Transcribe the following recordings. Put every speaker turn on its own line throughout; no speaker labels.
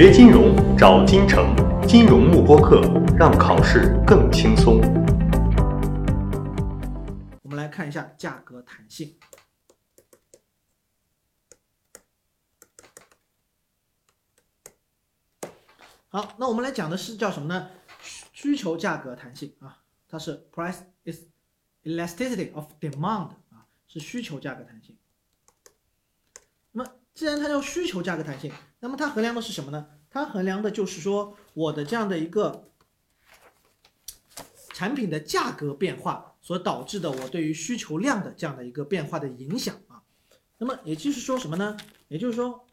学金融找金城，金融慕播课，让考试更轻松。
我们来看一下价格弹性。好，那我们来讲的是叫什么呢？需求价格弹性啊，它是 price is elasticity of demand 啊，是需求价格弹性。既然它叫需求价格弹性，那么它衡量的是什么呢？它衡量的就是说我的这样的一个产品的价格变化所导致的我对于需求量的这样的一个变化的影响啊。那么也就是说什么呢？也就是说，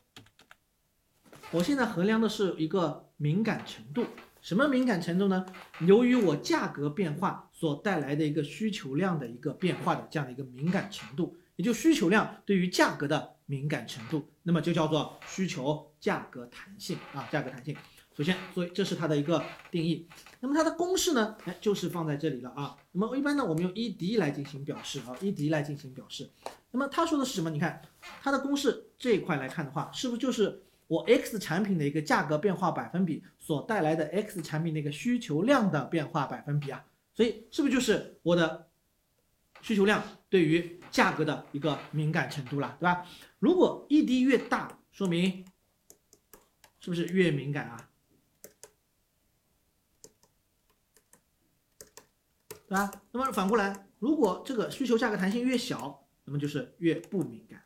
我现在衡量的是一个敏感程度。什么敏感程度呢？由于我价格变化所带来的一个需求量的一个变化的这样的一个敏感程度，也就需求量对于价格的敏感程度，那么就叫做需求价格弹性啊，价格弹性。首先，所以这是它的一个定义。那么它的公式呢？哎，就是放在这里了啊。那么一般呢，我们用 E D 来进行表示啊，E D 来进行表示。那么他说的是什么？你看它的公式这一块来看的话，是不是就是？我 X 产品的一个价格变化百分比所带来的 X 产品的一个需求量的变化百分比啊，所以是不是就是我的需求量对于价格的一个敏感程度了，对吧？如果 ED 越大，说明是不是越敏感啊？对吧？那么反过来，如果这个需求价格弹性越小，那么就是越不敏感。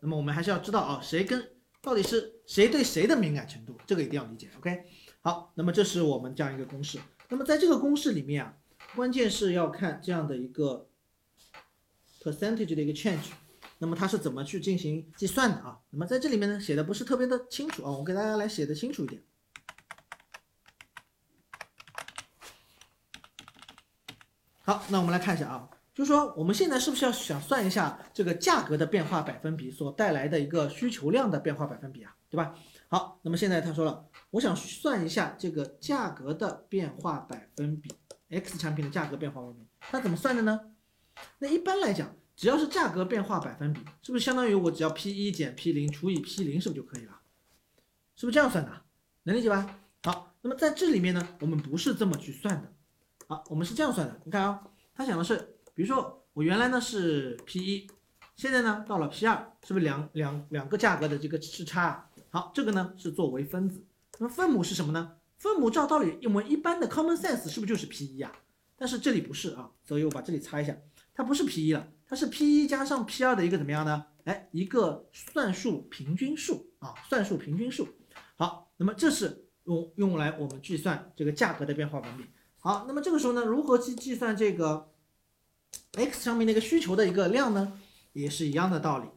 那么我们还是要知道啊，谁跟到底是谁对谁的敏感程度？这个一定要理解。OK，好，那么这是我们这样一个公式。那么在这个公式里面啊，关键是要看这样的一个 percentage 的一个 change，那么它是怎么去进行计算的啊？那么在这里面呢，写的不是特别的清楚啊，我给大家来写的清楚一点。好，那我们来看一下啊。就是说，我们现在是不是要想算一下这个价格的变化百分比所带来的一个需求量的变化百分比啊，对吧？好，那么现在他说了，我想算一下这个价格的变化百分比，X 产品的价格变化百分比，它怎么算的呢？那一般来讲，只要是价格变化百分比，是不是相当于我只要 P 一减 P 零除以 P 零，是不是就可以了？是不是这样算的？能理解吧？好，那么在这里面呢，我们不是这么去算的，好，我们是这样算的，你看啊，他想的是。比如说我原来呢是 P 一，现在呢到了 P 二，是不是两两两个价格的这个时差？啊好，这个呢是作为分子，那么分母是什么呢？分母照道理我们一般的 common sense 是不是就是 P 一啊？但是这里不是啊，所以我把这里擦一下，它不是 P 一了，它是 P 一加上 P 二的一个怎么样呢？哎，一个算术平均数啊，算术平均数。好，那么这是用用来我们计算这个价格的变化百分比。好，那么这个时候呢，如何去计算这个？x 上面那个需求的一个量呢，也是一样的道理。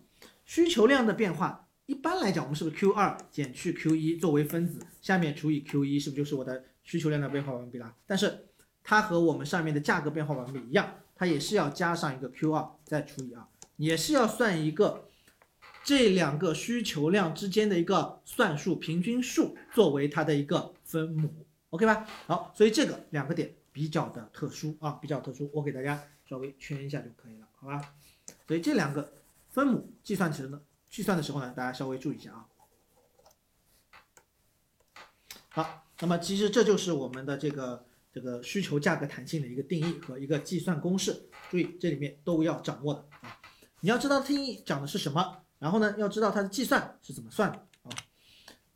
需求量的变化，一般来讲，我们是不是 q 二减去 q 一作为分子，下面除以 q 一，是不是就是我的需求量的变化百分比啦？但是它和我们上面的价格变化百分比一样，它也是要加上一个 q 二再除以二，也是要算一个这两个需求量之间的一个算术平均数作为它的一个分母，OK 吧？好，所以这个两个点比较的特殊啊，比较特殊，我给大家。稍微圈一下就可以了，好吧？所以这两个分母计算时呢，计算的时候呢，大家稍微注意一下啊。好，那么其实这就是我们的这个这个需求价格弹性的一个定义和一个计算公式，注意这里面都要掌握的啊。你要知道定义讲的是什么，然后呢，要知道它的计算是怎么算的啊。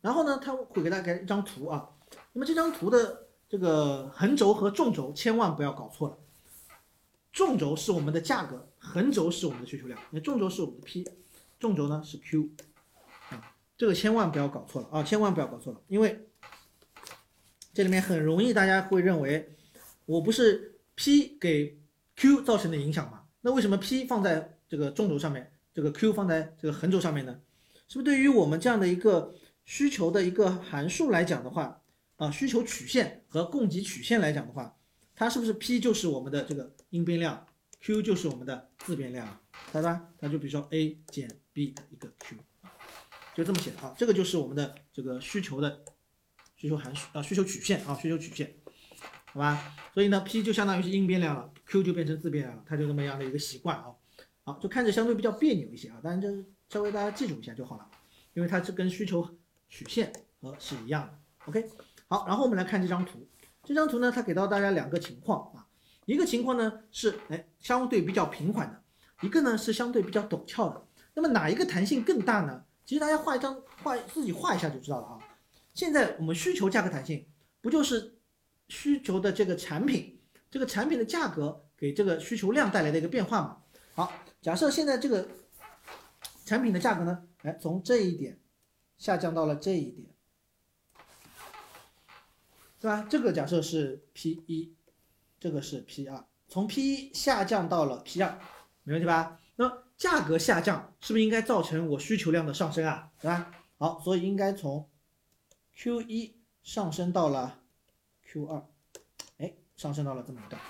然后呢，他会给大家一张图啊。那么这张图的这个横轴和纵轴千万不要搞错了。纵轴是我们的价格，横轴是我们的需求量。那纵轴是我们的 P，纵轴呢是 Q，啊，这个千万不要搞错了啊，千万不要搞错了，因为这里面很容易大家会认为我不是 P 给 Q 造成的影响吗？那为什么 P 放在这个纵轴上面，这个 Q 放在这个横轴上面呢？是不是对于我们这样的一个需求的一个函数来讲的话，啊，需求曲线和供给曲线来讲的话？它是不是 P 就是我们的这个因变量，Q 就是我们的自变量，对吧？它就比如说 A 减 B 的一个 Q，就这么写的啊。这个就是我们的这个需求的需求函数啊，需求曲线啊，需求曲线，好吧？所以呢，P 就相当于是因变量了，Q 就变成自变量了，它就这么样的一个习惯啊。好，就看着相对比较别扭一些啊，但是就稍微大家记住一下就好了，因为它是跟需求曲线和是一样的。OK，好，然后我们来看这张图，这张图呢，它给到大家两个情况啊，一个情况呢是哎相对比较平缓的，一个呢是相对比较陡峭的。那么哪一个弹性更大呢？其实大家画一张画自己画一下就知道了啊。现在我们需求价格弹性不就是需求的这个产品，这个产品的价格给这个需求量带来的一个变化嘛？好，假设现在这个产品的价格呢，哎，从这一点下降到了这一点，是吧？这个假设是 P 一，这个是 P 二，从 P 一下降到了 P 二，没问题吧？那价格下降是不是应该造成我需求量的上升啊？对吧？好，所以应该从 Q 一上升到了 Q 二，哎，上升到了这么一段，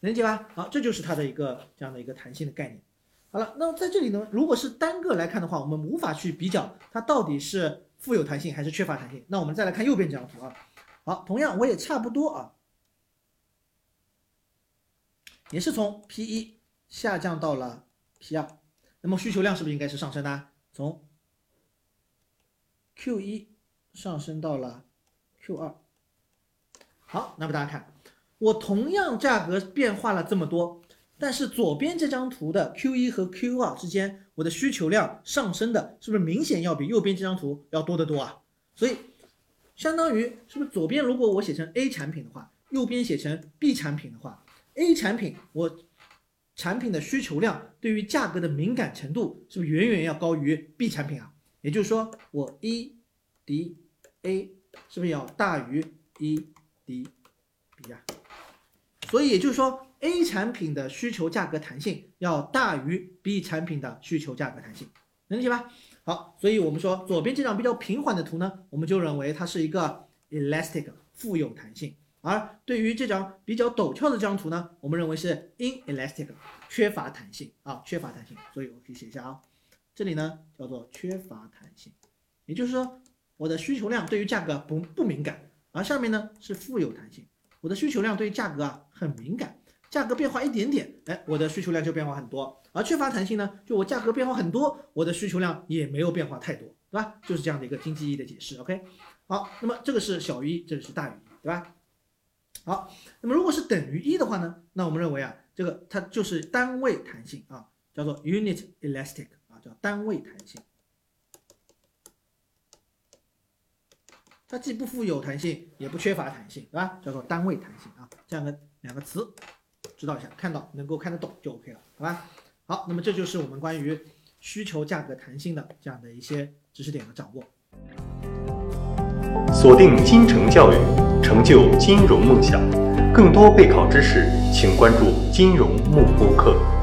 能理解吧？好，这就是它的一个这样的一个弹性的概念。好了，那么在这里呢，如果是单个来看的话，我们无法去比较它到底是富有弹性还是缺乏弹性。那我们再来看右边这张图啊。好，同样我也差不多啊，也是从 P 一下降到了 P 二，那么需求量是不是应该是上升的？从 Q 一上升到了 Q 二。好，那么大家看，我同样价格变化了这么多，但是左边这张图的 Q 一和 Q 二之间，我的需求量上升的是不是明显要比右边这张图要多得多啊？所以。相当于是不是左边如果我写成 A 产品的话，右边写成 B 产品的话，A 产品我产品的需求量对于价格的敏感程度是不是远远要高于 B 产品啊？也就是说我一敌 A 是不是要大于 E 敌 B 啊？所以也就是说 A 产品的需求价格弹性要大于 B 产品的需求价格弹性，能理解吧？好，所以我们说左边这张比较平缓的图呢，我们就认为它是一个 elastic 富有弹性；而对于这张比较陡峭的这张图呢，我们认为是 inelastic 缺乏弹性啊，缺乏弹性。所以我可以写一下啊，这里呢叫做缺乏弹性，也就是说我的需求量对于价格不不敏感，而上面呢是富有弹性，我的需求量对于价格啊很敏感。价格变化一点点，哎，我的需求量就变化很多；而缺乏弹性呢，就我价格变化很多，我的需求量也没有变化太多，对吧？就是这样的一个经济意义的解释。OK，好，那么这个是小于一，这个是大于一，对吧？好，那么如果是等于一的话呢，那我们认为啊，这个它就是单位弹性啊，叫做 unit elastic 啊，叫单位弹性，它既不富有弹性，也不缺乏弹性，对吧？叫做单位弹性啊，这样的两个词。知道一下，看到能够看得懂就 OK 了，好吧？好，那么这就是我们关于需求价格弹性的这样的一些知识点的掌握。
锁定金城教育，成就金融梦想。更多备考知识，请关注金融慕播课。